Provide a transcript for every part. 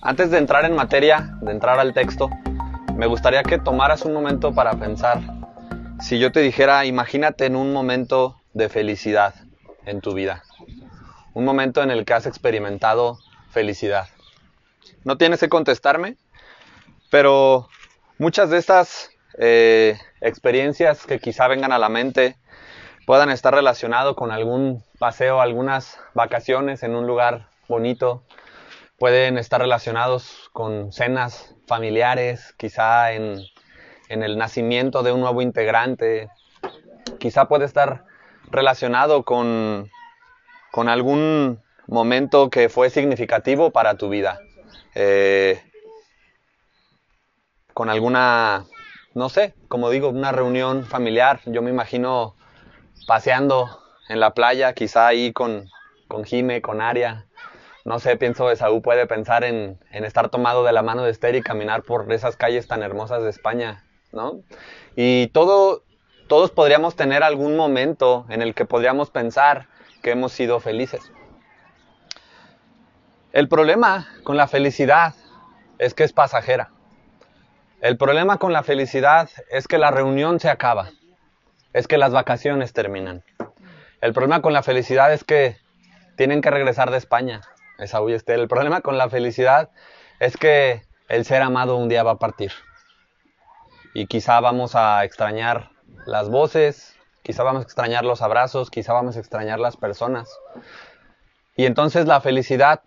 Antes de entrar en materia, de entrar al texto, me gustaría que tomaras un momento para pensar, si yo te dijera, imagínate en un momento de felicidad en tu vida, un momento en el que has experimentado felicidad. No tienes que contestarme, pero muchas de estas eh, experiencias que quizá vengan a la mente puedan estar relacionadas con algún paseo, algunas vacaciones en un lugar bonito, pueden estar relacionados con cenas familiares, quizá en, el nacimiento de un nuevo integrante, quizá puede estar relacionado con, con algún momento que fue significativo para tu vida, eh, con alguna, no sé, como digo, una reunión familiar, yo me imagino paseando en la playa, quizá ahí con, con Jime, con Aria, no sé, pienso Esaú puede pensar en, estar tomado de la mano de Esther y caminar por esas calles tan hermosas de España, ¿no? Y todo, todos podríamos tener algún momento en el que podríamos pensar que hemos sido felices. El problema con la felicidad es que es pasajera. El problema con la felicidad es que la reunión se acaba, es que las vacaciones terminan. El problema con la felicidad es que tienen que regresar de España, Esaú y. El problema con la felicidad es que el ser amado un día va a partir. Y quizá vamos a extrañar las voces, quizá vamos a extrañar los abrazos, quizá vamos a extrañar las personas. Y entonces la felicidad,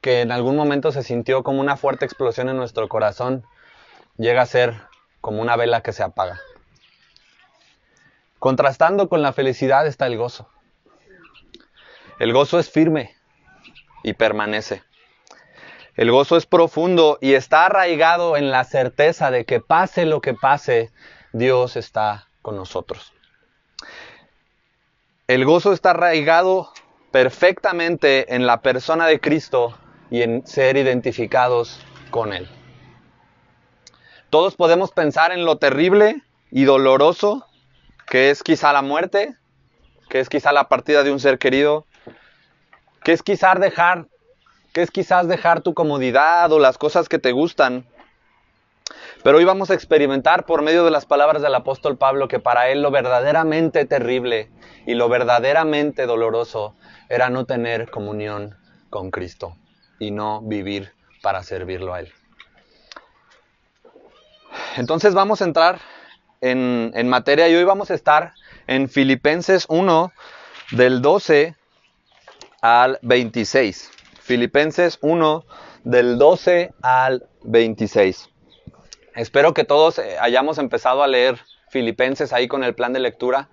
que en algún momento se sintió como una fuerte explosión en nuestro corazón, llega a ser como una vela que se apaga. Contrastando con la felicidad está el gozo. El gozo es firme, y permanece. El gozo es profundo y está arraigado en la certeza de que pase lo que pase, Dios está con nosotros. El gozo está arraigado perfectamente en la persona de Cristo y en ser identificados con Él. Todos podemos pensar en lo terrible y doloroso que es quizá la muerte, que es quizá la partida de un ser querido, que es quizás dejar, que es quizás dejar tu comodidad o las cosas que te gustan. Pero hoy vamos a experimentar por medio de las palabras del apóstol Pablo que para él lo verdaderamente terrible y lo verdaderamente doloroso era no tener comunión con Cristo y no vivir para servirlo a Él. Entonces vamos a entrar en, en materia y hoy vamos a estar en Filipenses 1 del 12 al 26. Filipenses 1 del 12 al 26. Espero que todos eh, hayamos empezado a leer Filipenses ahí con el plan de lectura,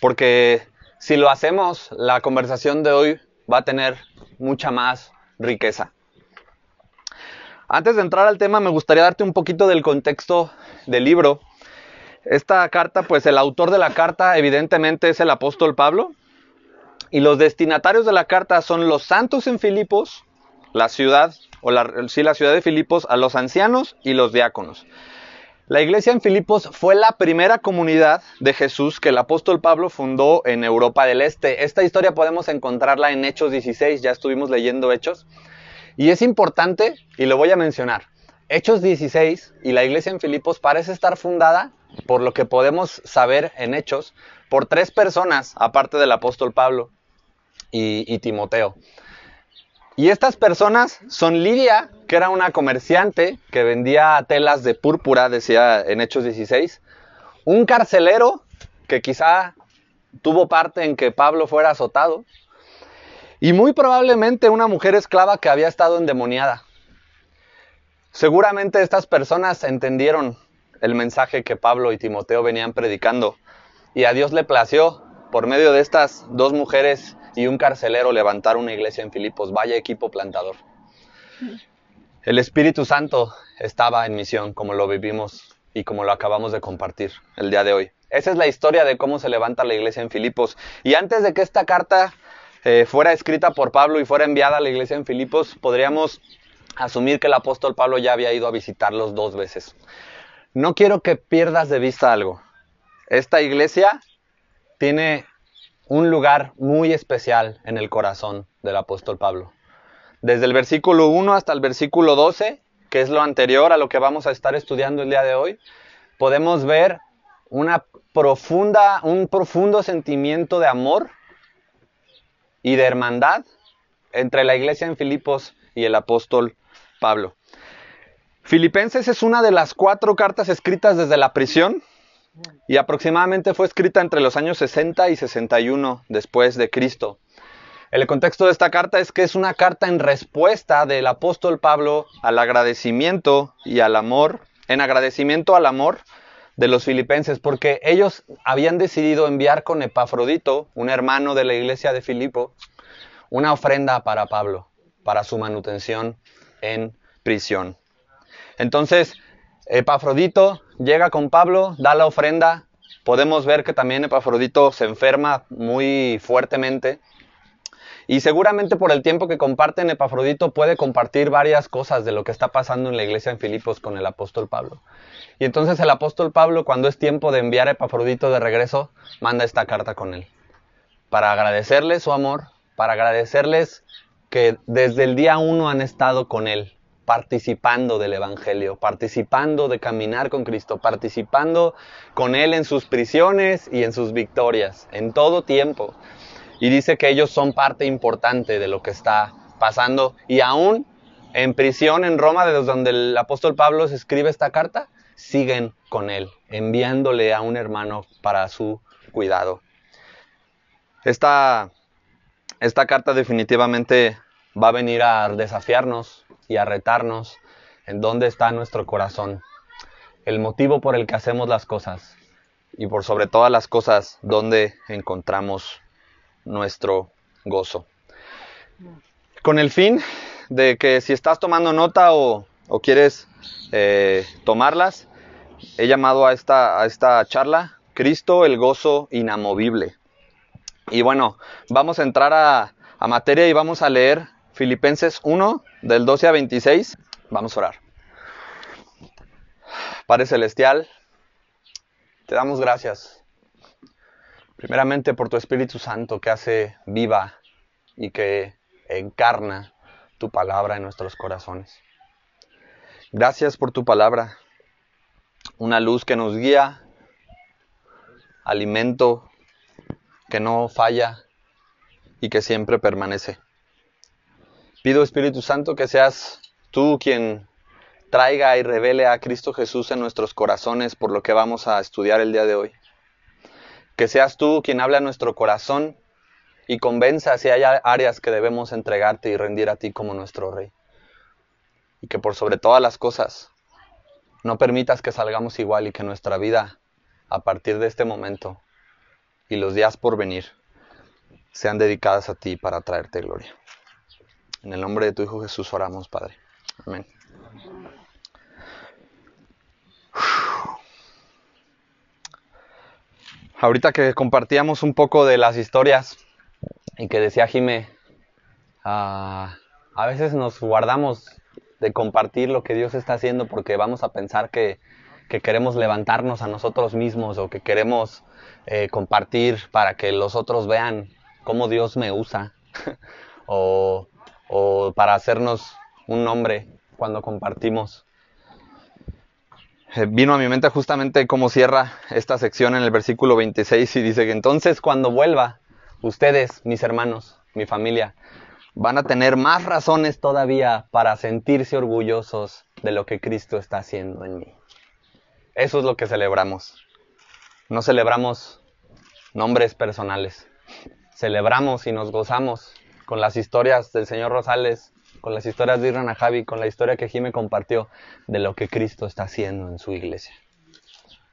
porque si lo hacemos, la conversación de hoy va a tener mucha más riqueza. Antes de entrar al tema, me gustaría darte un poquito del contexto del libro. Esta carta, pues el autor de la carta evidentemente es el apóstol Pablo, y los destinatarios de la carta son los santos en Filipos, la ciudad, o la, sí, la ciudad de Filipos, a los ancianos y los diáconos. La iglesia en Filipos fue la primera comunidad de Jesús que el apóstol Pablo fundó en Europa del Este. Esta historia podemos encontrarla en Hechos 16, ya estuvimos leyendo Hechos. Y es importante, y lo voy a mencionar, Hechos 16 y la iglesia en Filipos parece estar fundada, por lo que podemos saber en Hechos, por tres personas, aparte del apóstol Pablo y, Timoteo. Y estas personas son Lidia, que era una comerciante que vendía telas de púrpura, decía en Hechos 16, un carcelero que quizá tuvo parte en que Pablo fuera azotado, y muy probablemente una mujer esclava que había estado endemoniada. Seguramente estas personas entendieron el mensaje que Pablo y Timoteo venían predicando, y a Dios le plació, por medio de estas dos mujeres y un carcelero levantar una iglesia en Filipos. Vaya equipo plantador. El Espíritu Santo estaba en misión, como lo vivimos y como lo acabamos de compartir el día de hoy. Esa es la historia de cómo se levanta la iglesia en Filipos. Y antes de que esta carta eh, fuera escrita por Pablo y fuera enviada a la iglesia en Filipos, podríamos asumir que el apóstol Pablo ya había ido a visitarlos dos veces. No quiero que pierdas de vista algo. Esta iglesia tiene un lugar muy especial en el corazón del apóstol Pablo. desde el versículo 1 hasta el versículo 12, que es lo anterior a lo que vamos a estar estudiando el día de hoy, podemos ver una profunda, un profundo sentimiento de amor y de hermandad entre la iglesia en Filipos y el apóstol Pablo. Filipenses es una de las cuatro cartas escritas desde la prisión y aproximadamente fue escrita entre los años 60 y 61 después de Cristo. El contexto de esta carta es que es una carta en respuesta del apóstol Pablo al agradecimiento y al amor, en agradecimiento al amor de los filipenses, porque ellos habían decidido enviar con Epafrodito, un hermano de la iglesia de Filipo, una ofrenda para Pablo, para su manutención en prisión. Entonces, Epafrodito llega con Pablo, da la ofrenda. Podemos ver que también Epafrodito se enferma muy fuertemente y seguramente por el tiempo que comparten, Epafrodito puede compartir varias cosas de lo que está pasando en la iglesia en Filipos con el apóstol Pablo. Y entonces el apóstol Pablo, cuando es tiempo de enviar a Epafrodito de regreso, manda esta carta con él. Para agradecerles su amor, para agradecerles que desde el día uno han estado con él, participando del Evangelio, participando de caminar con Cristo, participando con Él en sus prisiones y en sus victorias, en todo tiempo y dice que ellos son parte importante de lo que está pasando y aún en prisión en Roma, desde donde el apóstol Pablo se escribe esta carta, siguen con él, enviándole a un hermano para su cuidado. Esta, esta carta definitivamente va a venir a desafiarnos y a retarnos en dónde está nuestro corazón, el motivo por el que hacemos las cosas y por sobre todas las cosas, dónde encontramos nuestro gozo. Con el fin de que si estás tomando nota o, quieres eh, tomarlas, he llamado a esta, a esta charla Cristo el gozo inamovible. Y bueno, vamos a entrar a, a materia y vamos a leer Filipenses 1 del 12 a 26. Vamos a orar. Padre Celestial, te damos gracias Primeramente por tu Espíritu Santo que hace viva y que encarna tu palabra en nuestros corazones. Gracias por tu palabra, una luz que nos guía, alimento que no falla y que siempre permanece. Pido Espíritu Santo que seas tú quien traiga y revele a Cristo Jesús en nuestros corazones por lo que vamos a estudiar el día de hoy. Que seas tú quien habla a nuestro corazón y convenza si hay áreas que debemos entregarte y rendir a ti como nuestro Rey. Y que por sobre todas las cosas no permitas que salgamos igual y que nuestra vida a partir de este momento y los días por venir sean dedicadas a ti para traerte gloria. En el nombre de tu Hijo Jesús oramos, Padre. Amén. Ahorita que compartíamos un poco de las historias y que decía Jime, ah, a veces nos guardamos de compartir lo que Dios está haciendo porque vamos a pensar que, queremos levantarnos a nosotros mismos o que queremos eh, compartir para que los otros vean cómo Dios me usa o, o para hacernos un nombre cuando compartimos. Eh, vino a mi mente justamente cómo cierra esta sección en el versículo 26 y dice que entonces cuando vuelva, ustedes, mis hermanos, mi familia, van a tener más razones todavía para sentirse orgullosos de lo que Cristo está haciendo en mí. Eso es lo que celebramos. No celebramos nombres personales. Celebramos y nos gozamos con las historias del señor Rosales, con las historias de Irana Javi, con la historia que Jimé compartió de lo que Cristo está haciendo en su iglesia.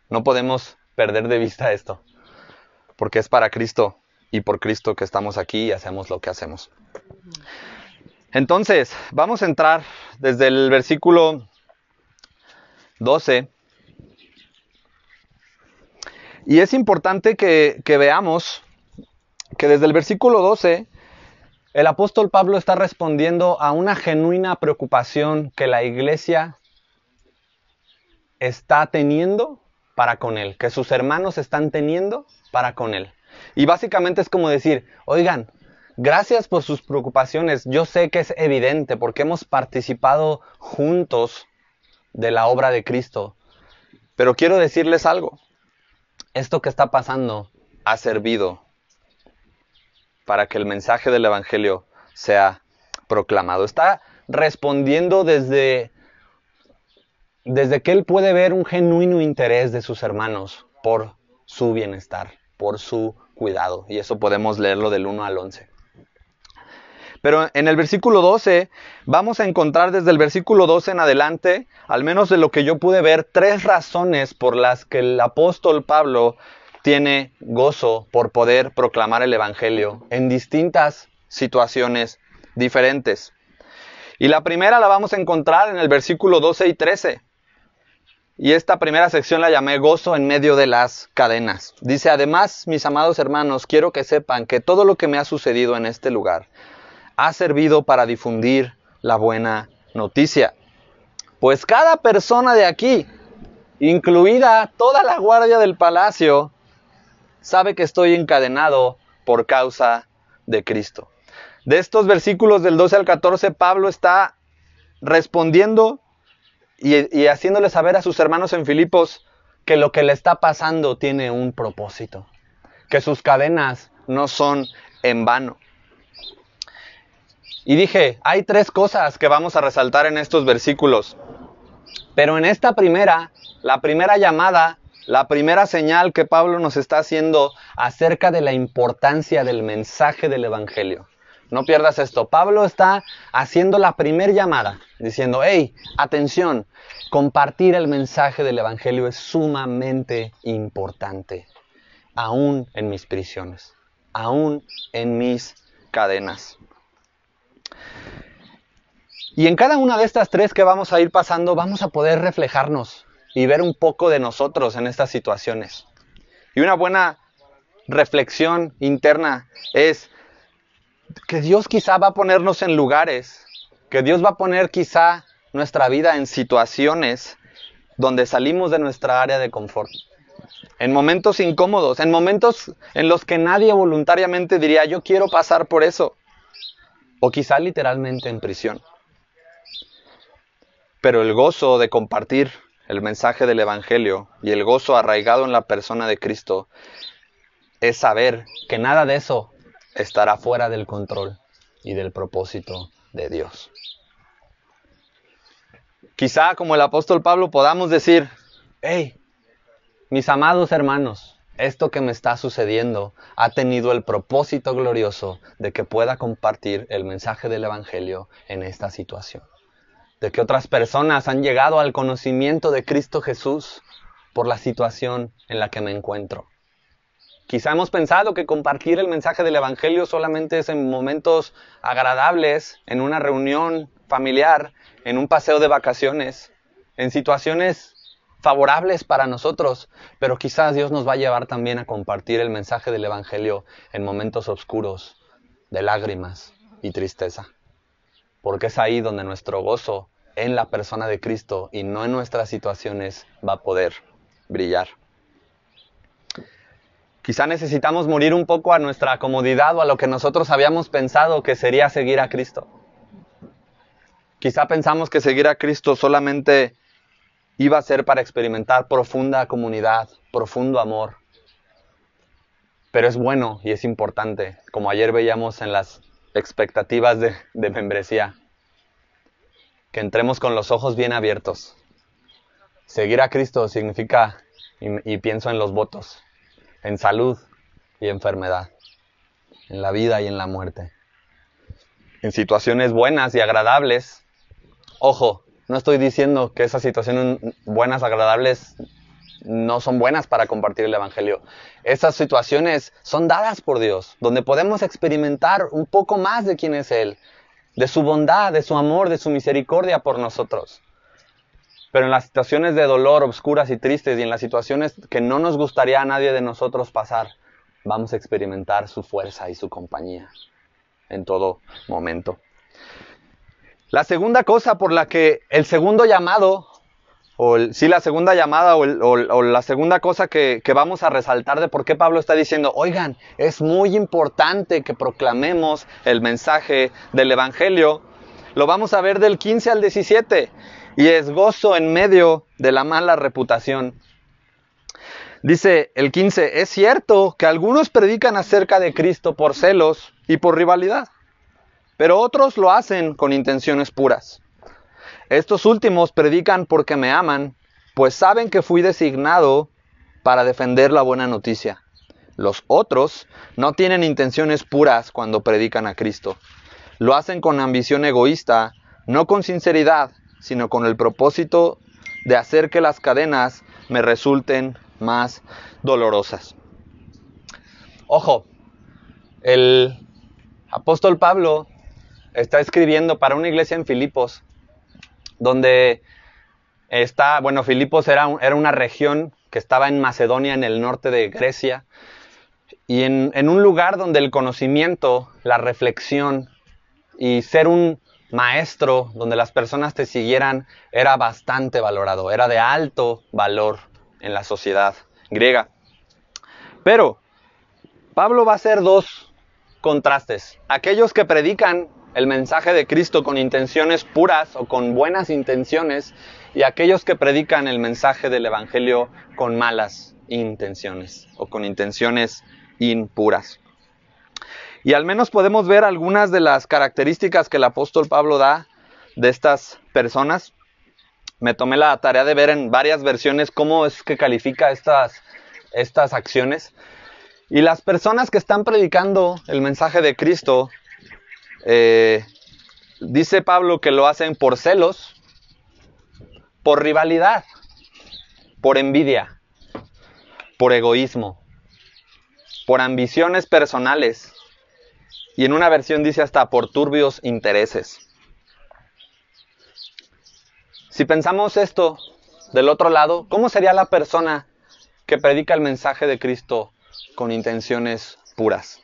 No podemos perder de vista esto, porque es para Cristo y por Cristo que estamos aquí y hacemos lo que hacemos. Entonces, vamos a entrar desde el versículo 12. Y es importante que, que veamos que desde el versículo 12 el apóstol Pablo está respondiendo a una genuina preocupación que la iglesia está teniendo para con él, que sus hermanos están teniendo para con él. Y básicamente es como decir, oigan, Gracias por sus preocupaciones. Yo sé que es evidente porque hemos participado juntos de la obra de Cristo. Pero quiero decirles algo. Esto que está pasando ha servido para que el mensaje del Evangelio sea proclamado. Está respondiendo desde, desde que él puede ver un genuino interés de sus hermanos por su bienestar, por su cuidado. Y eso podemos leerlo del 1 al 11. Pero en el versículo 12 vamos a encontrar desde el versículo 12 en adelante, al menos de lo que yo pude ver, tres razones por las que el apóstol Pablo tiene gozo por poder proclamar el Evangelio en distintas situaciones diferentes. Y la primera la vamos a encontrar en el versículo 12 y 13. Y esta primera sección la llamé gozo en medio de las cadenas. Dice, además, mis amados hermanos, quiero que sepan que todo lo que me ha sucedido en este lugar ha servido para difundir la buena noticia. Pues cada persona de aquí, incluida toda la guardia del palacio, sabe que estoy encadenado por causa de Cristo. De estos versículos del 12 al 14, Pablo está respondiendo y, y haciéndole saber a sus hermanos en Filipos que lo que le está pasando tiene un propósito, que sus cadenas no son en vano. Y dije, hay tres cosas que vamos a resaltar en estos versículos. Pero en esta primera, la primera llamada la primera señal que Pablo nos está haciendo acerca de la importancia del mensaje del Evangelio. No pierdas esto. Pablo está haciendo la primera llamada, diciendo, hey, atención, compartir el mensaje del Evangelio es sumamente importante, aún en mis prisiones, aún en mis cadenas. Y en cada una de estas tres que vamos a ir pasando, vamos a poder reflejarnos y ver un poco de nosotros en estas situaciones. Y una buena reflexión interna es que Dios quizá va a ponernos en lugares, que Dios va a poner quizá nuestra vida en situaciones donde salimos de nuestra área de confort. En momentos incómodos, en momentos en los que nadie voluntariamente diría yo quiero pasar por eso. O quizá literalmente en prisión. Pero el gozo de compartir el mensaje del Evangelio y el gozo arraigado en la persona de Cristo es saber que nada de eso estará fuera del control y del propósito de Dios. Quizá como el apóstol Pablo podamos decir, hey, mis amados hermanos, esto que me está sucediendo ha tenido el propósito glorioso de que pueda compartir el mensaje del Evangelio en esta situación de que otras personas han llegado al conocimiento de Cristo Jesús por la situación en la que me encuentro. Quizá hemos pensado que compartir el mensaje del Evangelio solamente es en momentos agradables, en una reunión familiar, en un paseo de vacaciones, en situaciones favorables para nosotros, pero quizás Dios nos va a llevar también a compartir el mensaje del Evangelio en momentos oscuros, de lágrimas y tristeza porque es ahí donde nuestro gozo en la persona de Cristo y no en nuestras situaciones va a poder brillar. Quizá necesitamos morir un poco a nuestra comodidad o a lo que nosotros habíamos pensado que sería seguir a Cristo. Quizá pensamos que seguir a Cristo solamente iba a ser para experimentar profunda comunidad, profundo amor. Pero es bueno y es importante, como ayer veíamos en las expectativas de, membresía. Que entremos con los ojos bien abiertos. Seguir a Cristo significa, y, y pienso en los votos, en salud y enfermedad, en la vida y en la muerte. En situaciones buenas y agradables. Ojo, no estoy diciendo que esas situaciones buenas, agradables, no son buenas para compartir el Evangelio. Esas situaciones son dadas por Dios, donde podemos experimentar un poco más de quién es Él, de su bondad, de su amor, de su misericordia por nosotros. Pero en las situaciones de dolor, obscuras y tristes, y en las situaciones que no nos gustaría a nadie de nosotros pasar, vamos a experimentar su fuerza y su compañía en todo momento. La segunda cosa por la que el segundo llamado o sí la segunda llamada o, la segunda cosa que, que, vamos a resaltar de por qué Pablo está diciendo, oigan, es muy importante que proclamemos el mensaje del Evangelio, lo vamos a ver del 15 al 17, y es gozo en medio de la mala reputación. Dice el 15, es cierto que algunos predican acerca de Cristo por celos y por rivalidad, pero otros lo hacen con intenciones puras. Estos últimos predican porque me aman, pues saben que fui designado para defender la buena noticia. Los otros no tienen intenciones puras cuando predican a Cristo. Lo hacen con ambición egoísta, no con sinceridad, sino con el propósito de hacer que las cadenas me resulten más dolorosas. Ojo, el apóstol Pablo está escribiendo para una iglesia en Filipos donde está, bueno, Filipos era, era una región que estaba en Macedonia, en el norte de Grecia, y en, en un lugar donde el conocimiento, la reflexión y ser un maestro, donde las personas te siguieran, era bastante valorado, era de alto valor en la sociedad griega. Pero Pablo va a hacer dos contrastes. Aquellos que predican el mensaje de Cristo con intenciones puras o con buenas intenciones y aquellos que predican el mensaje del Evangelio con malas intenciones o con intenciones impuras. Y al menos podemos ver algunas de las características que el apóstol Pablo da de estas personas. Me tomé la tarea de ver en varias versiones cómo es que califica estas, estas acciones. Y las personas que están predicando el mensaje de Cristo eh, dice Pablo que lo hacen por celos, por rivalidad, por envidia, por egoísmo, por ambiciones personales y en una versión dice hasta por turbios intereses. Si pensamos esto del otro lado, ¿cómo sería la persona que predica el mensaje de Cristo con intenciones puras?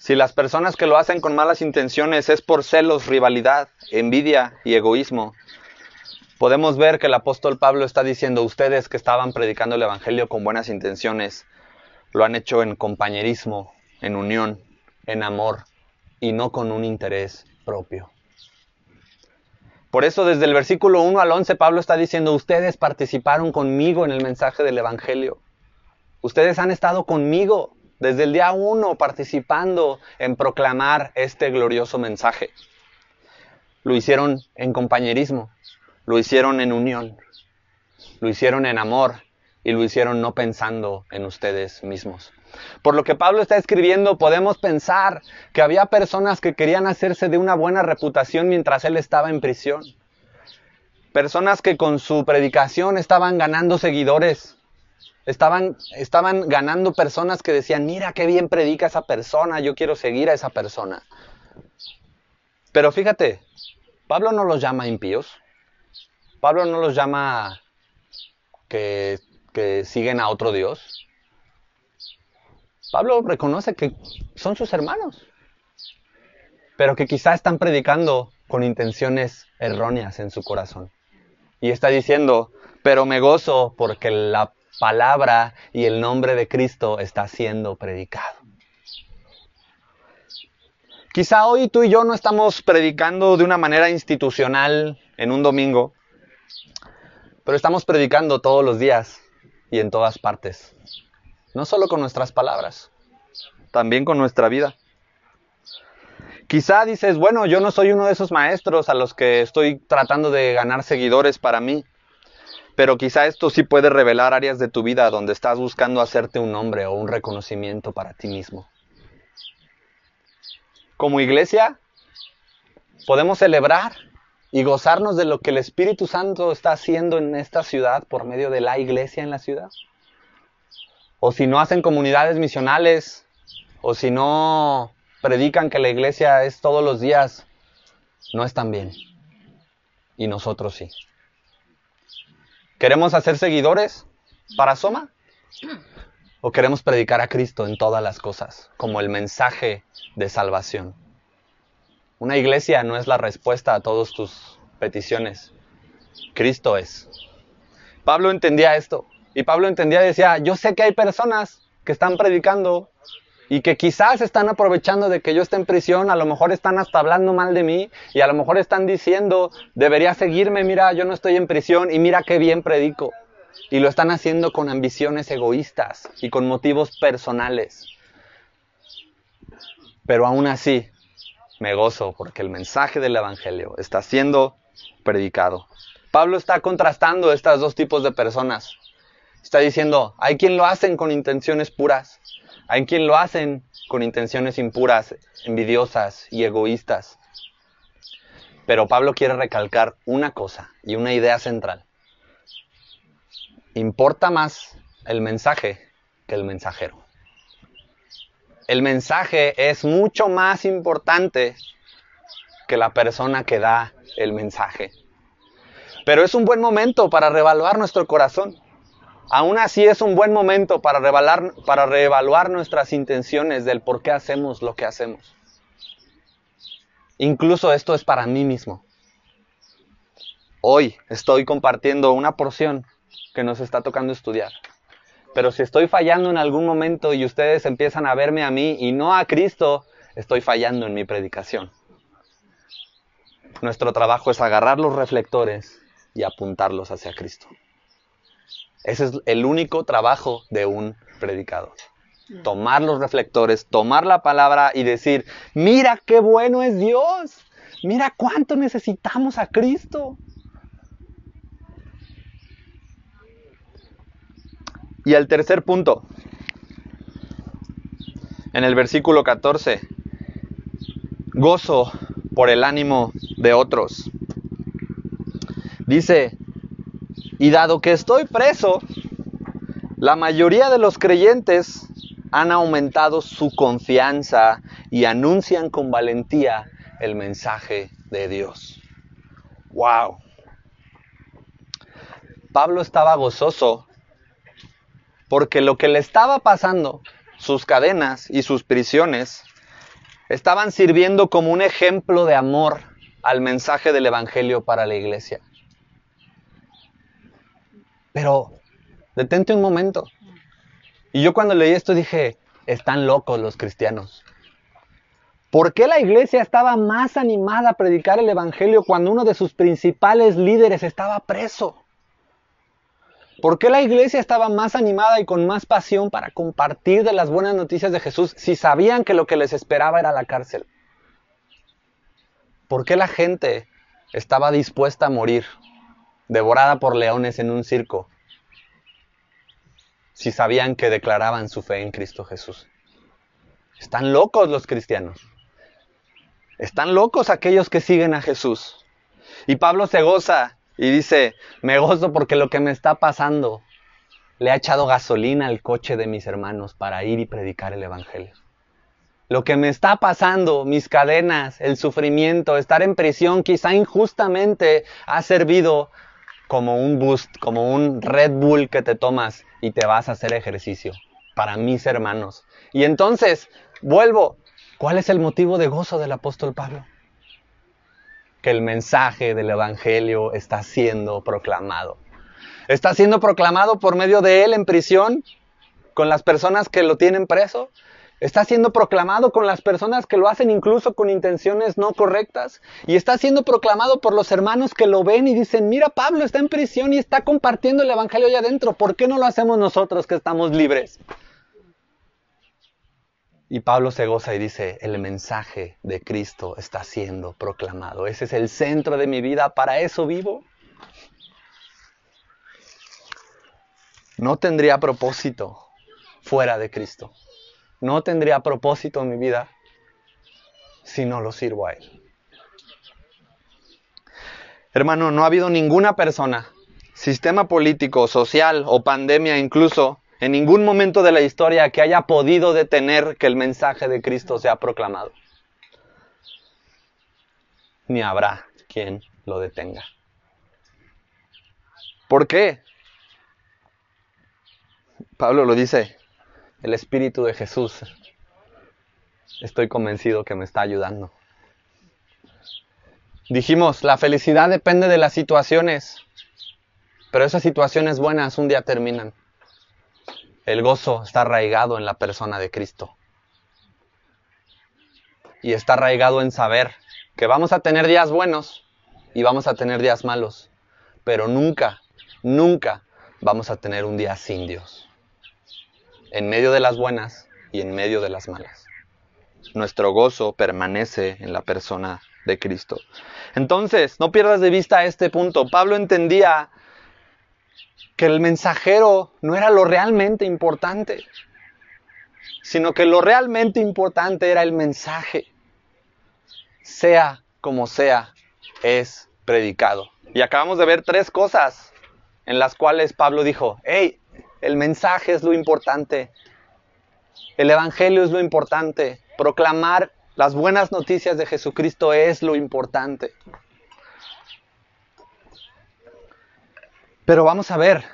Si las personas que lo hacen con malas intenciones es por celos, rivalidad, envidia y egoísmo, podemos ver que el apóstol Pablo está diciendo, ustedes que estaban predicando el Evangelio con buenas intenciones, lo han hecho en compañerismo, en unión, en amor y no con un interés propio. Por eso desde el versículo 1 al 11 Pablo está diciendo, ustedes participaron conmigo en el mensaje del Evangelio. Ustedes han estado conmigo desde el día uno participando en proclamar este glorioso mensaje. Lo hicieron en compañerismo, lo hicieron en unión, lo hicieron en amor y lo hicieron no pensando en ustedes mismos. Por lo que Pablo está escribiendo, podemos pensar que había personas que querían hacerse de una buena reputación mientras él estaba en prisión. Personas que con su predicación estaban ganando seguidores, Estaban, estaban ganando personas que decían, mira qué bien predica esa persona, yo quiero seguir a esa persona. Pero fíjate, Pablo no los llama impíos. Pablo no los llama que, que siguen a otro Dios. Pablo reconoce que son sus hermanos, pero que quizá están predicando con intenciones erróneas en su corazón. Y está diciendo, pero me gozo porque la palabra y el nombre de Cristo está siendo predicado. Quizá hoy tú y yo no estamos predicando de una manera institucional en un domingo, pero estamos predicando todos los días y en todas partes. No solo con nuestras palabras, también con nuestra vida. Quizá dices, bueno, yo no soy uno de esos maestros a los que estoy tratando de ganar seguidores para mí. Pero quizá esto sí puede revelar áreas de tu vida donde estás buscando hacerte un nombre o un reconocimiento para ti mismo. Como iglesia, podemos celebrar y gozarnos de lo que el Espíritu Santo está haciendo en esta ciudad por medio de la iglesia en la ciudad. O si no hacen comunidades misionales, o si no predican que la iglesia es todos los días, no están bien. Y nosotros sí. ¿Queremos hacer seguidores para Soma? ¿O queremos predicar a Cristo en todas las cosas, como el mensaje de salvación? Una iglesia no es la respuesta a todas tus peticiones. Cristo es. Pablo entendía esto. Y Pablo entendía y decía, yo sé que hay personas que están predicando y que quizás están aprovechando de que yo esté en prisión, a lo mejor están hasta hablando mal de mí y a lo mejor están diciendo, debería seguirme, mira, yo no estoy en prisión y mira qué bien predico. Y lo están haciendo con ambiciones egoístas y con motivos personales. Pero aún así, me gozo porque el mensaje del Evangelio está siendo predicado. Pablo está contrastando estos dos tipos de personas. Está diciendo, hay quien lo hacen con intenciones puras, hay quien lo hacen con intenciones impuras, envidiosas y egoístas. Pero Pablo quiere recalcar una cosa y una idea central. Importa más el mensaje que el mensajero. El mensaje es mucho más importante que la persona que da el mensaje. Pero es un buen momento para reevaluar nuestro corazón. Aún así es un buen momento para reevaluar, nuestras intenciones del por qué hacemos lo que hacemos. Incluso esto es para mí mismo. Hoy estoy compartiendo una porción que nos está tocando estudiar. Pero si estoy fallando en algún momento y ustedes empiezan a verme a mí y no a Cristo, estoy fallando en mi predicación. Nuestro trabajo es agarrar los reflectores y apuntarlos hacia Cristo. Ese es el único trabajo de un predicador. Tomar los reflectores, tomar la palabra y decir, mira qué bueno es Dios, mira cuánto necesitamos a Cristo. Y el tercer punto, en el versículo 14, gozo por el ánimo de otros. Dice, y dado que estoy preso, la mayoría de los creyentes han aumentado su confianza y anuncian con valentía el mensaje de Dios. ¡Wow! Pablo estaba gozoso porque lo que le estaba pasando, sus cadenas y sus prisiones, estaban sirviendo como un ejemplo de amor al mensaje del Evangelio para la iglesia. Pero detente un momento. Y yo cuando leí esto dije, están locos los cristianos. ¿Por qué la iglesia estaba más animada a predicar el Evangelio cuando uno de sus principales líderes estaba preso? ¿Por qué la iglesia estaba más animada y con más pasión para compartir de las buenas noticias de Jesús si sabían que lo que les esperaba era la cárcel? ¿Por qué la gente estaba dispuesta a morir, devorada por leones en un circo, si sabían que declaraban su fe en Cristo Jesús? Están locos los cristianos. Están locos aquellos que siguen a Jesús. Y Pablo se goza y dice, me gozo porque lo que me está pasando le ha echado gasolina al coche de mis hermanos para ir y predicar el Evangelio. Lo que me está pasando, mis cadenas, el sufrimiento, estar en prisión, quizá injustamente, ha servido como un boost, como un Red Bull que te tomas y te vas a hacer ejercicio para mis hermanos. Y entonces, vuelvo, ¿cuál es el motivo de gozo del apóstol Pablo? que el mensaje del Evangelio está siendo proclamado. Está siendo proclamado por medio de él en prisión, con las personas que lo tienen preso. Está siendo proclamado con las personas que lo hacen incluso con intenciones no correctas. Y está siendo proclamado por los hermanos que lo ven y dicen, mira, Pablo está en prisión y está compartiendo el Evangelio allá adentro. ¿Por qué no lo hacemos nosotros que estamos libres? Y Pablo se goza y dice, el mensaje de Cristo está siendo proclamado. Ese es el centro de mi vida, para eso vivo. No tendría propósito fuera de Cristo. No tendría propósito en mi vida si no lo sirvo a Él. Hermano, no ha habido ninguna persona, sistema político, social o pandemia incluso, en ningún momento de la historia que haya podido detener que el mensaje de Cristo sea proclamado. Ni habrá quien lo detenga. ¿Por qué? Pablo lo dice, el Espíritu de Jesús, estoy convencido que me está ayudando. Dijimos, la felicidad depende de las situaciones, pero esas situaciones buenas un día terminan. El gozo está arraigado en la persona de Cristo. Y está arraigado en saber que vamos a tener días buenos y vamos a tener días malos, pero nunca, nunca vamos a tener un día sin Dios. En medio de las buenas y en medio de las malas. Nuestro gozo permanece en la persona de Cristo. Entonces, no pierdas de vista este punto. Pablo entendía que el mensajero no era lo realmente importante, sino que lo realmente importante era el mensaje. Sea como sea, es predicado. Y acabamos de ver tres cosas en las cuales Pablo dijo, hey, el mensaje es lo importante, el Evangelio es lo importante, proclamar las buenas noticias de Jesucristo es lo importante. Pero vamos a ver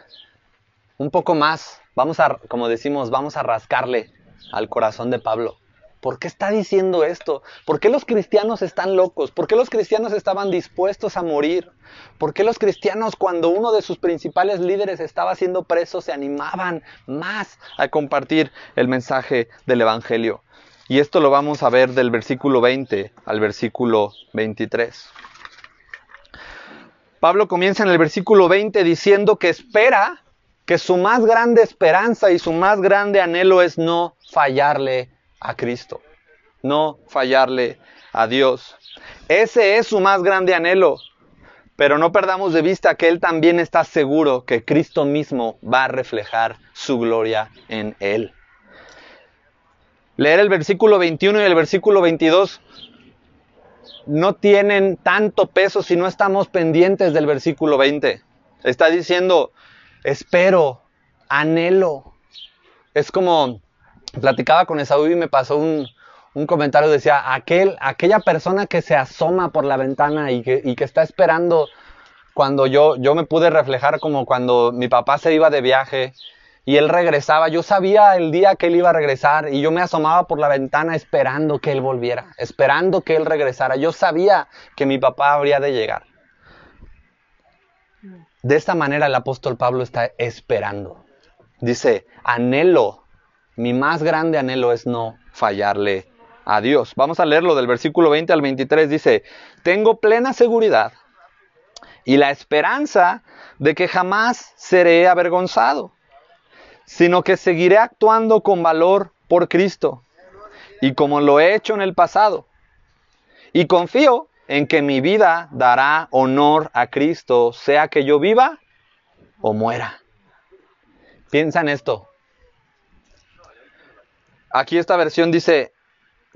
un poco más, vamos a, como decimos, vamos a rascarle al corazón de Pablo. ¿Por qué está diciendo esto? ¿Por qué los cristianos están locos? ¿Por qué los cristianos estaban dispuestos a morir? ¿Por qué los cristianos cuando uno de sus principales líderes estaba siendo preso se animaban más a compartir el mensaje del Evangelio? Y esto lo vamos a ver del versículo 20 al versículo 23. Pablo comienza en el versículo 20 diciendo que espera que su más grande esperanza y su más grande anhelo es no fallarle a Cristo, no fallarle a Dios. Ese es su más grande anhelo, pero no perdamos de vista que Él también está seguro que Cristo mismo va a reflejar su gloria en Él. Leer el versículo 21 y el versículo 22 no tienen tanto peso si no estamos pendientes del versículo 20. Está diciendo, espero, anhelo. Es como platicaba con Esaú y me pasó un, comentario, decía, aquel, aquella persona que se asoma por la ventana y que, está esperando cuando yo, yo me pude reflejar como cuando mi papá se iba de viaje y él regresaba, yo sabía el día que él iba a regresar y yo me asomaba por la ventana esperando que él volviera, esperando que él regresara. Yo sabía que mi papá habría de llegar. De esta manera el apóstol Pablo está esperando. Dice, anhelo mi más grande anhelo es no fallarle a Dios. Vamos a leerlo del versículo 20 al 23. Dice, tengo plena seguridad y la esperanza de que jamás seré avergonzado, sino que seguiré actuando con valor por Cristo y como lo he hecho en el pasado. Y confío en que mi vida dará honor a Cristo, sea que yo viva o muera. Piensa en esto. Aquí esta versión dice,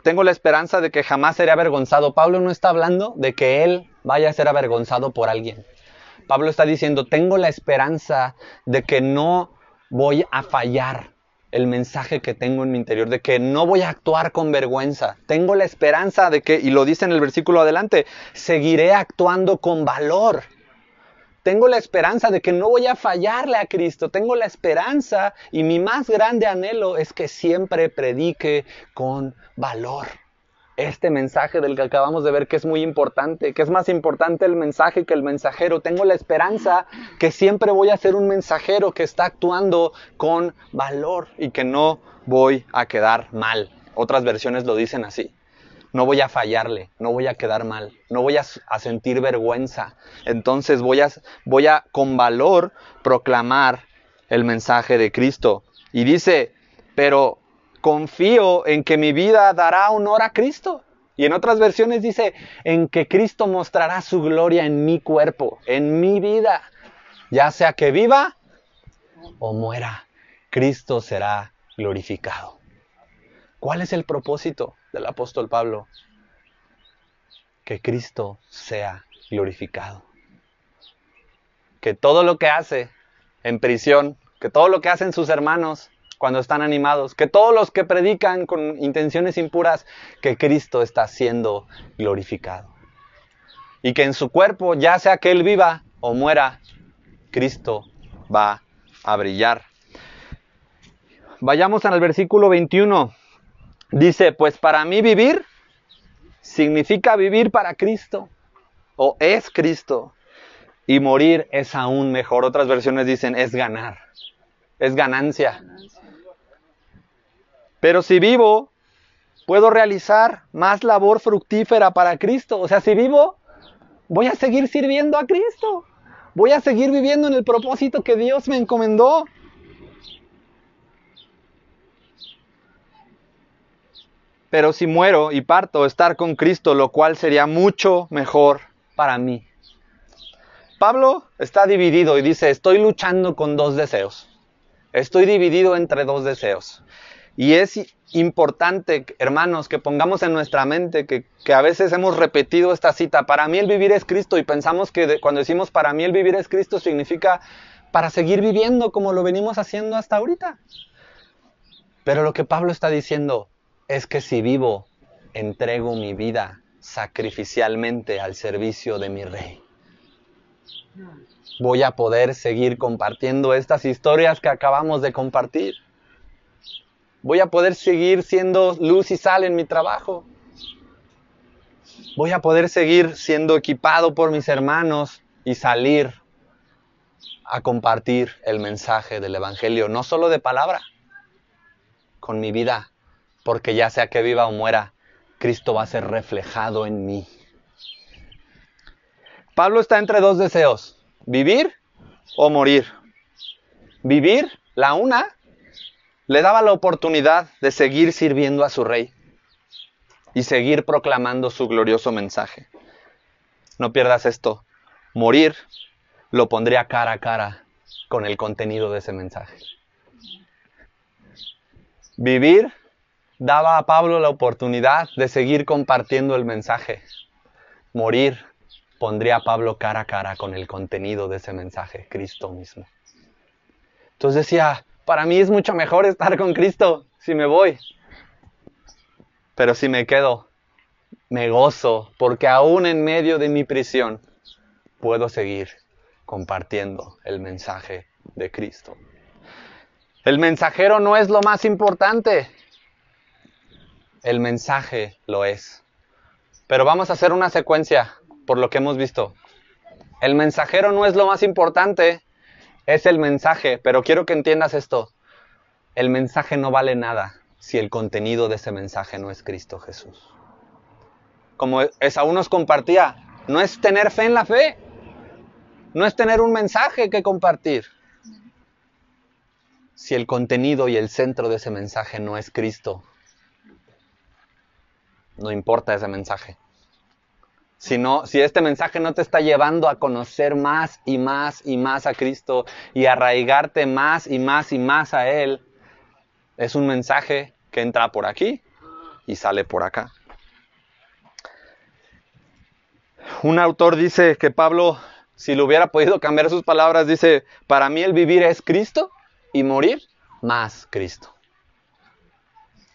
tengo la esperanza de que jamás seré avergonzado. Pablo no está hablando de que él vaya a ser avergonzado por alguien. Pablo está diciendo, tengo la esperanza de que no voy a fallar el mensaje que tengo en mi interior, de que no voy a actuar con vergüenza. Tengo la esperanza de que, y lo dice en el versículo adelante, seguiré actuando con valor. Tengo la esperanza de que no voy a fallarle a Cristo. Tengo la esperanza y mi más grande anhelo es que siempre predique con valor. Este mensaje del que acabamos de ver que es muy importante, que es más importante el mensaje que el mensajero. Tengo la esperanza que siempre voy a ser un mensajero que está actuando con valor y que no voy a quedar mal. Otras versiones lo dicen así no voy a fallarle, no voy a quedar mal, no voy a, sentir vergüenza. Entonces voy a, voy a con valor proclamar el mensaje de Cristo. Y dice, pero confío en que mi vida dará honor a Cristo. Y en otras versiones dice, en que Cristo mostrará su gloria en mi cuerpo, en mi vida. Ya sea que viva o muera, Cristo será glorificado. ¿Cuál es el propósito del apóstol Pablo? Que Cristo sea glorificado. Que todo lo que hace en prisión, que todo lo que hacen sus hermanos cuando están animados, que todos los que predican con intenciones impuras, que Cristo está siendo glorificado. Y que en su cuerpo, ya sea que Él viva o muera, Cristo va a brillar. Vayamos al versículo 21. Dice, pues para mí vivir significa vivir para Cristo. o es Cristo. Y morir es aún mejor. Otras versiones dicen es ganar, es ganancia. Pero si vivo, puedo realizar más labor fructífera para Cristo. O sea, si vivo, voy a seguir sirviendo a Cristo. Voy a seguir viviendo en el propósito que Dios me encomendó. Pero si muero y parto, estar con Cristo, lo cual sería mucho mejor para mí. Pablo está dividido y dice, estoy luchando con dos deseos. Estoy dividido entre dos deseos. Y es importante, hermanos, que pongamos en nuestra mente que, a veces hemos repetido esta cita, para mí el vivir es Cristo, y pensamos que cuando decimos para mí el vivir es Cristo significa para seguir viviendo como lo venimos haciendo hasta ahorita. Pero lo que Pablo está diciendo es que si vivo, entrego mi vida sacrificialmente al servicio de mi rey. Voy a poder seguir compartiendo estas historias que acabamos de compartir Voy a poder seguir siendo luz y sal en mi trabajo. Voy a poder seguir siendo equipado por mis hermanos y salir a compartir el mensaje del Evangelio, no solo de palabra, con mi vida, porque ya sea que viva o muera, Cristo va a ser reflejado en mí. Pablo está entre dos deseos, vivir o morir. Vivir, la una, le daba la oportunidad de seguir sirviendo a su rey y seguir proclamando su glorioso mensaje. No pierdas esto. Morir lo pondría cara a cara con el contenido de ese mensaje. Vivir daba a Pablo la oportunidad de seguir compartiendo el mensaje. Morir pondría a Pablo cara a cara con el contenido de ese mensaje, Cristo mismo. Entonces decía, para mí es mucho mejor estar con Cristo si me voy. Pero si me quedo, me gozo porque aún en medio de mi prisión puedo seguir compartiendo el mensaje de Cristo. El mensajero no es lo más importante. El mensaje lo es. Pero vamos a hacer una secuencia por lo que hemos visto. El mensajero no es lo más importante es el mensaje, pero quiero que entiendas esto. El mensaje no vale nada si el contenido de ese mensaje no es Cristo Jesús. Como Esaú nos compartía, no es tener fe en la fe, no es tener un mensaje que compartir. Si el contenido y el centro de ese mensaje no es Cristo, no importa ese mensaje si este mensaje no te está llevando a conocer más y más y más a Cristo y arraigarte más y más y más a Él, es un mensaje que entra por aquí y sale por acá. Un autor dice que Pablo, si lo hubiera podido cambiar sus palabras, dice, para mí el vivir es Cristo y morir más Cristo.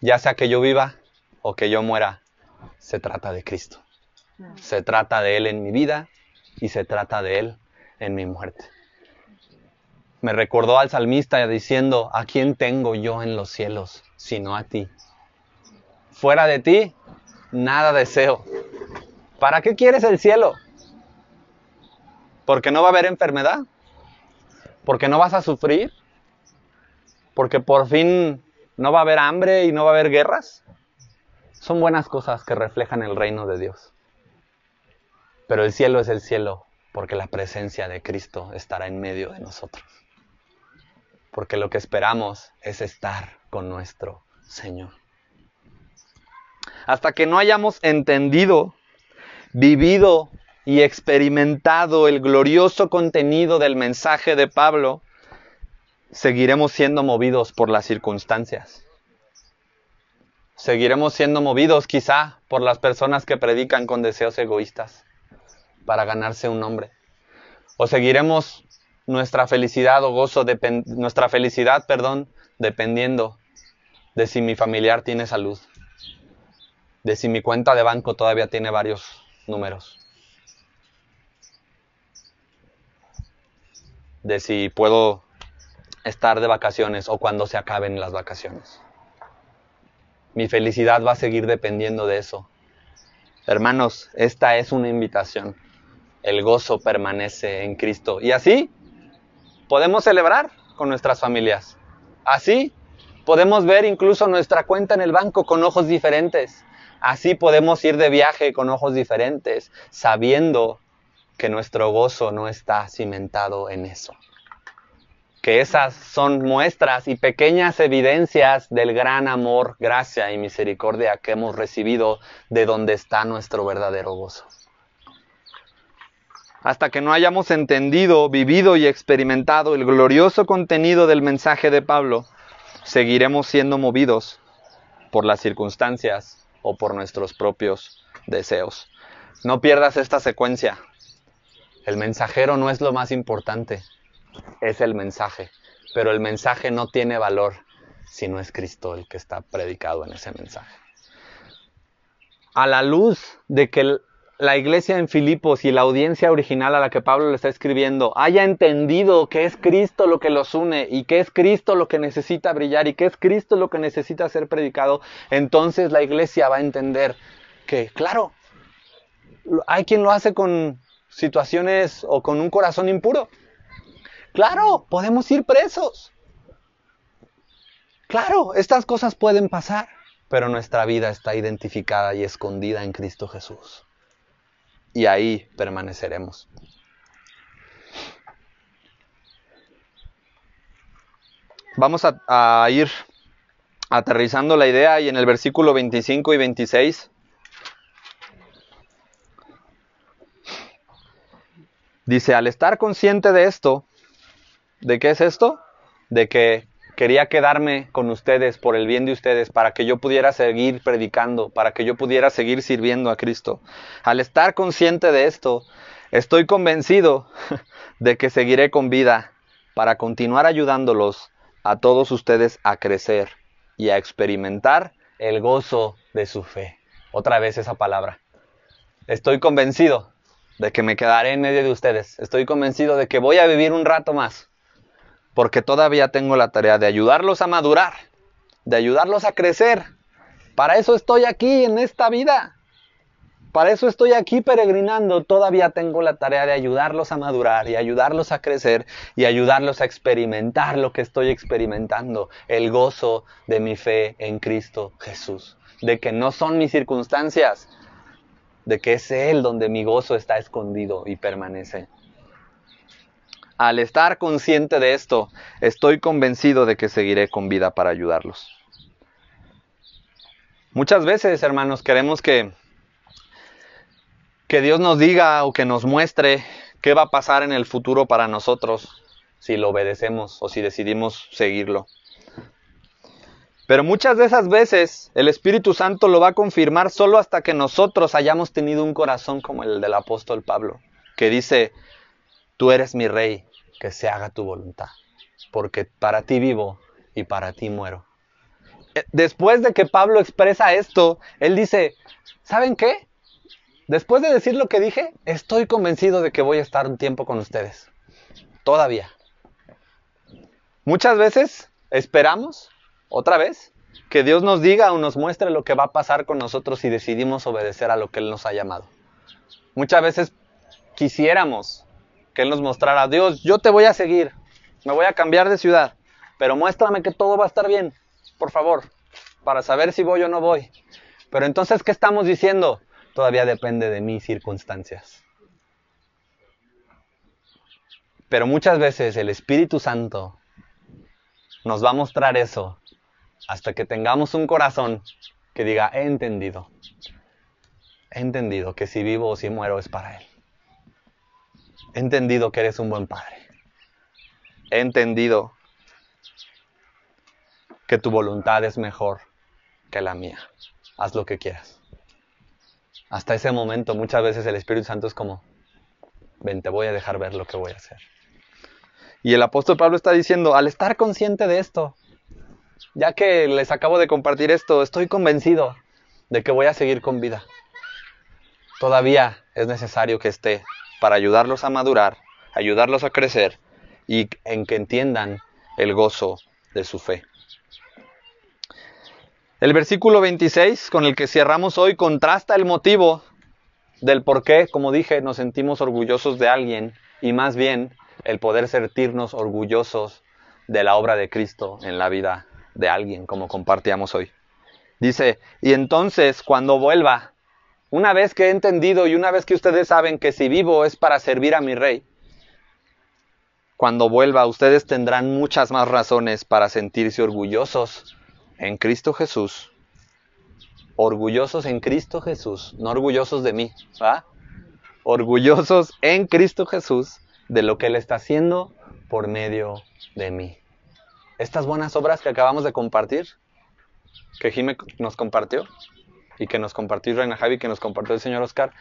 Ya sea que yo viva o que yo muera, se trata de Cristo. Se trata de Él en mi vida y se trata de Él en mi muerte. Me recordó al salmista diciendo, ¿a quién tengo yo en los cielos sino a ti? Fuera de ti, nada deseo. ¿Para qué quieres el cielo? ¿Porque no va a haber enfermedad? ¿Porque no vas a sufrir? ¿Porque por fin no va a haber hambre y no va a haber guerras? Son buenas cosas que reflejan el reino de Dios. Pero el cielo es el cielo porque la presencia de Cristo estará en medio de nosotros. Porque lo que esperamos es estar con nuestro Señor. Hasta que no hayamos entendido, vivido y experimentado el glorioso contenido del mensaje de Pablo, seguiremos siendo movidos por las circunstancias. Seguiremos siendo movidos quizá por las personas que predican con deseos egoístas para ganarse un nombre. O seguiremos nuestra felicidad o gozo, nuestra felicidad, perdón, dependiendo de si mi familiar tiene salud, de si mi cuenta de banco todavía tiene varios números, de si puedo estar de vacaciones o cuando se acaben las vacaciones. Mi felicidad va a seguir dependiendo de eso. Hermanos, esta es una invitación el gozo permanece en Cristo. Y así podemos celebrar con nuestras familias. Así podemos ver incluso nuestra cuenta en el banco con ojos diferentes. Así podemos ir de viaje con ojos diferentes, sabiendo que nuestro gozo no está cimentado en eso. Que esas son muestras y pequeñas evidencias del gran amor, gracia y misericordia que hemos recibido de donde está nuestro verdadero gozo. Hasta que no hayamos entendido, vivido y experimentado el glorioso contenido del mensaje de Pablo, seguiremos siendo movidos por las circunstancias o por nuestros propios deseos. No pierdas esta secuencia. El mensajero no es lo más importante, es el mensaje. Pero el mensaje no tiene valor si no es Cristo el que está predicado en ese mensaje. A la luz de que la iglesia en Filipos y la audiencia original a la que Pablo le está escribiendo haya entendido que es Cristo lo que los une y que es Cristo lo que necesita brillar y que es Cristo lo que necesita ser predicado, entonces la iglesia va a entender que, claro, hay quien lo hace con situaciones o con un corazón impuro. Claro, podemos ir presos. Claro, estas cosas pueden pasar, pero nuestra vida está identificada y escondida en Cristo Jesús y ahí permaneceremos. Vamos a, ir aterrizando la idea y en el versículo 25 y 26 dice, al estar consciente de esto, ¿de qué es esto? De que Quería quedarme con ustedes por el bien de ustedes, para que yo pudiera seguir predicando, para que yo pudiera seguir sirviendo a Cristo. Al estar consciente de esto, estoy convencido de que seguiré con vida para continuar ayudándolos a todos ustedes a crecer y a experimentar el gozo de su fe. Otra vez esa palabra. Estoy convencido de que me quedaré en medio de ustedes. Estoy convencido de que voy a vivir un rato más porque todavía tengo la tarea de ayudarlos a madurar, de ayudarlos a crecer. Para eso estoy aquí en esta vida. Para eso estoy aquí peregrinando. Todavía tengo la tarea de ayudarlos a madurar y ayudarlos a crecer y ayudarlos a experimentar lo que estoy experimentando, el gozo de mi fe en Cristo Jesús. De que no son mis circunstancias, de que es Él donde mi gozo está escondido y permanece. Al estar consciente de esto, estoy convencido de que seguiré con vida para ayudarlos. Muchas veces, hermanos, queremos que, que Dios nos diga o que nos muestre qué va a pasar en el futuro para nosotros si lo obedecemos o si decidimos seguirlo. Pero muchas de esas veces el Espíritu Santo lo va a confirmar solo hasta que nosotros hayamos tenido un corazón como el del apóstol Pablo, que dice, tú eres mi rey, que se haga tu voluntad, porque para ti vivo y para ti muero. Eh, después de que Pablo expresa esto, él dice, ¿saben qué? Después de decir lo que dije, estoy convencido de que voy a estar un tiempo con ustedes. Todavía. Muchas veces esperamos, otra vez, que Dios nos diga o nos muestre lo que va a pasar con nosotros si decidimos obedecer a lo que Él nos ha llamado. Muchas veces quisiéramos que Él nos mostrara, Dios, yo te voy a seguir, me voy a cambiar de ciudad, pero muéstrame que todo va a estar bien, por favor, para saber si voy o no voy. Pero entonces, ¿qué estamos diciendo? Todavía depende de mis circunstancias. Pero muchas veces el Espíritu Santo nos va a mostrar eso hasta que tengamos un corazón que diga, he entendido, he entendido que si vivo o si muero es para Él. He entendido que eres un buen padre. He entendido que tu voluntad es mejor que la mía. Haz lo que quieras. Hasta ese momento muchas veces el Espíritu Santo es como, ven, te voy a dejar ver lo que voy a hacer. Y el apóstol Pablo está diciendo, al estar consciente de esto, ya que les acabo de compartir esto, estoy convencido de que voy a seguir con vida. Todavía es necesario que esté para ayudarlos a madurar, ayudarlos a crecer y en que entiendan el gozo de su fe. El versículo 26 con el que cerramos hoy contrasta el motivo del por qué, como dije, nos sentimos orgullosos de alguien y más bien el poder sentirnos orgullosos de la obra de Cristo en la vida de alguien, como compartíamos hoy. Dice, y entonces cuando vuelva, una vez que he entendido y una vez que ustedes saben que si vivo es para servir a mi rey, cuando vuelva ustedes tendrán muchas más razones para sentirse orgullosos en Cristo Jesús. Orgullosos en Cristo Jesús, no orgullosos de mí, ¿va? Orgullosos en Cristo Jesús de lo que Él está haciendo por medio de mí. Estas buenas obras que acabamos de compartir, que Jime nos compartió y que nos compartió Reina Javi, que nos compartió el señor Oscar,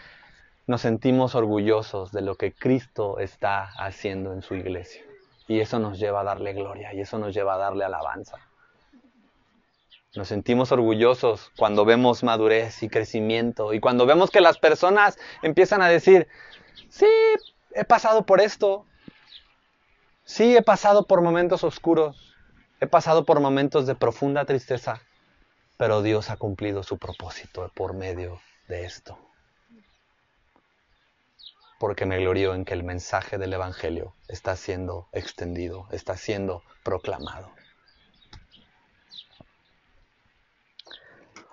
nos sentimos orgullosos de lo que Cristo está haciendo en su iglesia. Y eso nos lleva a darle gloria y eso nos lleva a darle alabanza. Nos sentimos orgullosos cuando vemos madurez y crecimiento y cuando vemos que las personas empiezan a decir, sí, he pasado por esto, sí, he pasado por momentos oscuros, he pasado por momentos de profunda tristeza, pero Dios ha cumplido su propósito por medio de esto porque me glorío en que el mensaje del Evangelio está siendo extendido, está siendo proclamado.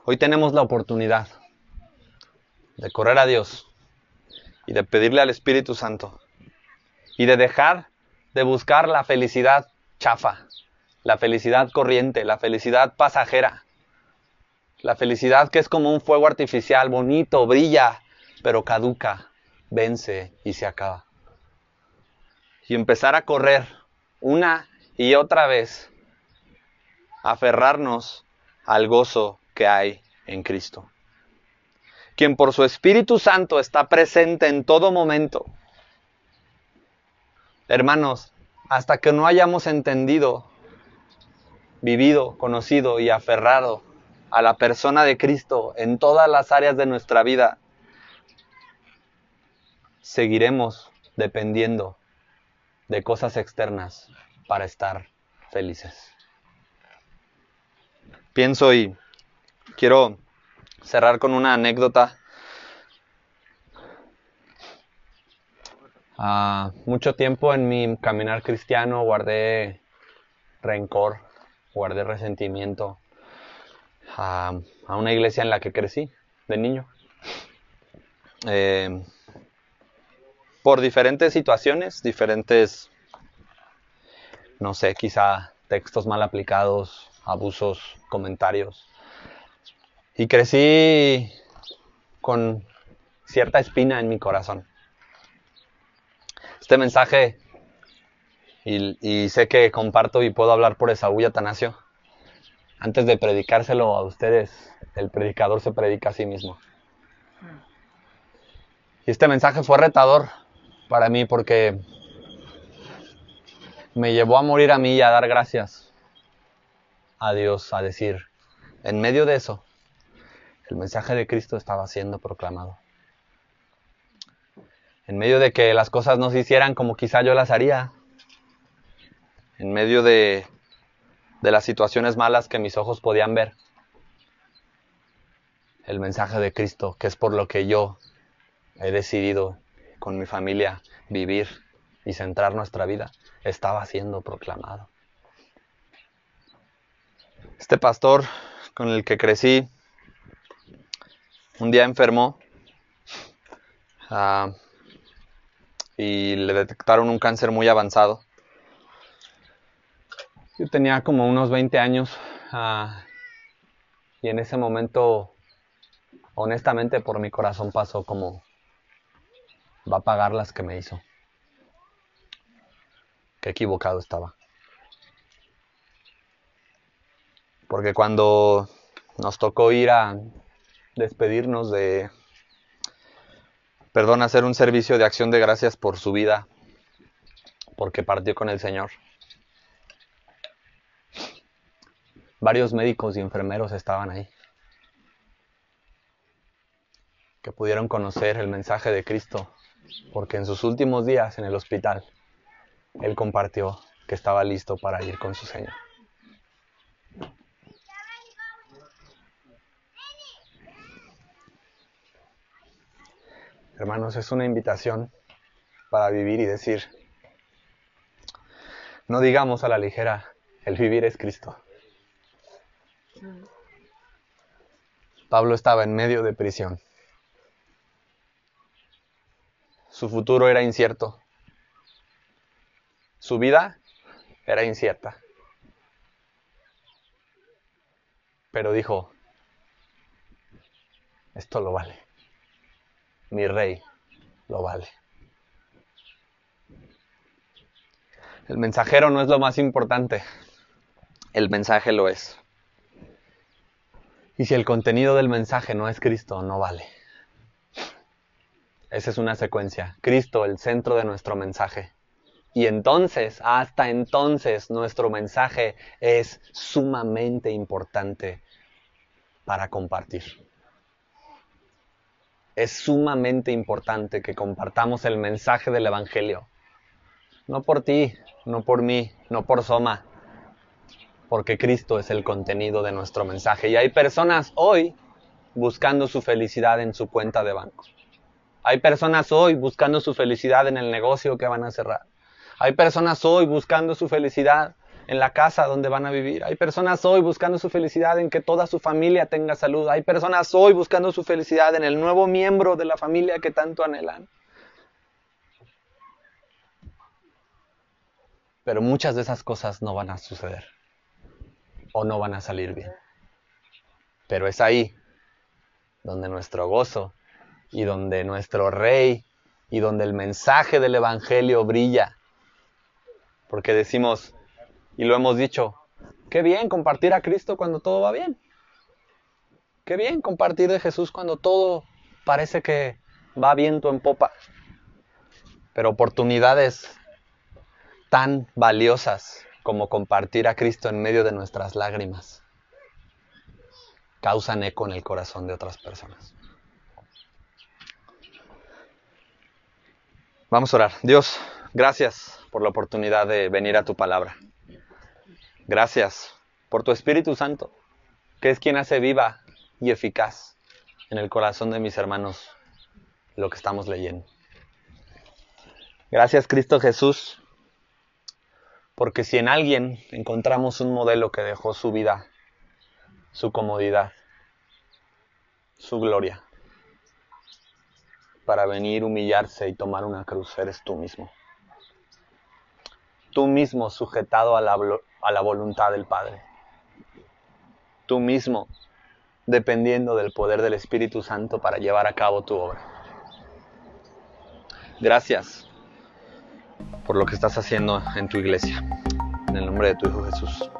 Hoy tenemos la oportunidad de correr a Dios y de pedirle al Espíritu Santo y de dejar de buscar la felicidad chafa, la felicidad corriente, la felicidad pasajera, la felicidad que es como un fuego artificial, bonito, brilla, pero caduca, vence y se acaba. Y empezar a correr una y otra vez, aferrarnos al gozo que hay en Cristo. Quien por su Espíritu Santo está presente en todo momento. Hermanos, hasta que no hayamos entendido, vivido, conocido y aferrado a la persona de Cristo en todas las áreas de nuestra vida, seguiremos dependiendo de cosas externas para estar felices. Pienso y quiero cerrar con una anécdota. Ah, mucho tiempo en mi caminar cristiano guardé rencor, guardé resentimiento a, una iglesia en la que crecí de niño. Eh, por diferentes situaciones, diferentes, no sé, quizá textos mal aplicados, abusos, comentarios. Y crecí con cierta espina en mi corazón. Este mensaje, y, sé que comparto y puedo hablar por Esaú y Atanasio, antes de predicárselo a ustedes, el predicador se predica a sí mismo. Y este mensaje fue retador para mí porque me llevó a morir a mí y a dar gracias a Dios, a decir, en medio de eso, el mensaje de Cristo estaba siendo proclamado. En medio de que las cosas no se hicieran como quizá yo las haría, en medio de, de las situaciones malas que mis ojos podían ver, el mensaje de Cristo, que es por lo que yo he decidido con mi familia vivir y centrar nuestra vida, estaba siendo proclamado. Este pastor con el que crecí un día enfermó ah, y le detectaron un cáncer muy avanzado. Yo tenía como unos 20 años ah, y en ese momento, honestamente, por mi corazón pasó como va a pagar las que me hizo. Qué equivocado estaba. Porque cuando nos tocó ir a despedirnos de, perdón, hacer un servicio de acción de gracias por su vida, porque partió con el Señor. Varios médicos y enfermeros estaban ahí, que pudieron conocer el mensaje de Cristo porque en sus últimos días en el hospital, él compartió que estaba listo para ir con su Señor. hermanos, es una invitación para vivir y decir, no digamos a la ligera, el vivir es Cristo. Pablo estaba en medio de prisión. Su futuro era incierto. Su vida era incierta. Pero dijo, esto lo vale. Mi rey lo vale. El mensajero no es lo más importante. El mensaje lo es. Y si el contenido del mensaje no es Cristo, no vale. Esa es una secuencia. Cristo, el centro de nuestro mensaje. Y entonces, hasta entonces, nuestro mensaje es sumamente importante para compartir. Es sumamente importante que compartamos el mensaje del Evangelio. No por ti, no por mí, no por Soma, porque Cristo es el contenido de nuestro mensaje. Y hay personas hoy buscando su felicidad en su cuenta de banco. Hay personas hoy buscando su felicidad en el negocio que van a cerrar. Hay personas hoy buscando su felicidad en la casa donde van a vivir. Hay personas hoy buscando su felicidad en que toda su familia tenga salud. Hay personas hoy buscando su felicidad en el nuevo miembro de la familia que tanto anhelan. Pero muchas de esas cosas no van a suceder o no van a salir bien. Pero es ahí donde nuestro gozo y donde nuestro rey y donde el mensaje del Evangelio brilla. Porque decimos, y lo hemos dicho, qué bien compartir a Cristo cuando todo va bien. Qué bien compartir de Jesús cuando todo parece que va viento en popa. Pero oportunidades tan valiosas como compartir a Cristo en medio de nuestras lágrimas causan eco en el corazón de otras personas. Vamos a orar. Dios, gracias por la oportunidad de venir a tu palabra. Gracias por tu Espíritu Santo, que es quien hace viva y eficaz en el corazón de mis hermanos lo que estamos leyendo. Gracias Cristo Jesús porque si en alguien encontramos un modelo que dejó su vida, su comodidad, su gloria, para venir, humillarse y tomar una cruz, eres tú mismo. Tú mismo sujetado a la, a la voluntad del Padre. Tú mismo dependiendo del poder del Espíritu Santo para llevar a cabo tu obra. Gracias por lo que estás haciendo en tu iglesia. En el nombre de tu Hijo Jesús.